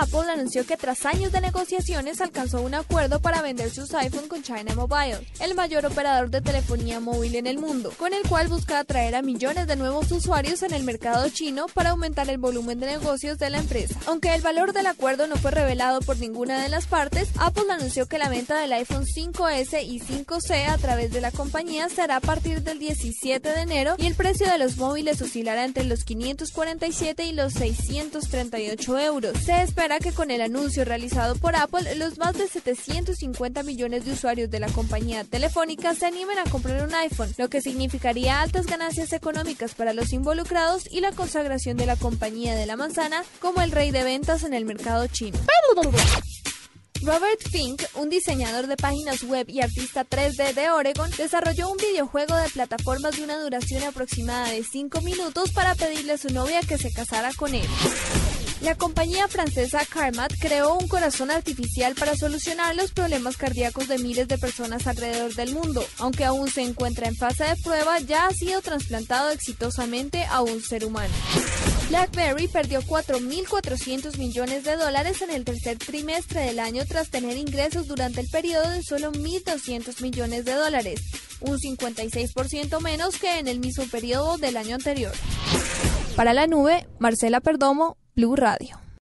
Apple anunció que tras años de negociaciones alcanzó un acuerdo para vender sus iPhone con China Mobile, el mayor operador de telefonía móvil en el mundo, con el cual busca atraer a millones de nuevos usuarios en el mercado chino para aumentar el volumen de negocios de la empresa. Aunque el valor del acuerdo no fue revelado por ninguna de las partes, Apple anunció que la venta del iPhone 5S y 5C a través de la compañía será a partir del 17 de enero y el precio de los móviles oscilará entre los 547 y los 638 euros. Se espera que con el anuncio realizado por Apple, los más de 750 millones de usuarios de la compañía telefónica se animen a comprar un iPhone, lo que significaría altas ganancias económicas para los involucrados y la consagración de la compañía de la manzana como el rey de ventas en el mercado chino. Robert Fink, un diseñador de páginas web y artista 3D de Oregon, desarrolló un videojuego de plataformas de una duración aproximada de 5 minutos para pedirle a su novia que se casara con él. La compañía francesa Carmat creó un corazón artificial para solucionar los problemas cardíacos de miles de personas alrededor del mundo. Aunque aún se encuentra en fase de prueba, ya ha sido trasplantado exitosamente a un ser humano. BlackBerry perdió 4.400 millones de dólares en el tercer trimestre del año tras tener ingresos durante el periodo de solo 1.200 millones de dólares, un 56% menos que en el mismo periodo del año anterior. Para la nube, Marcela Perdomo, Blue Radio.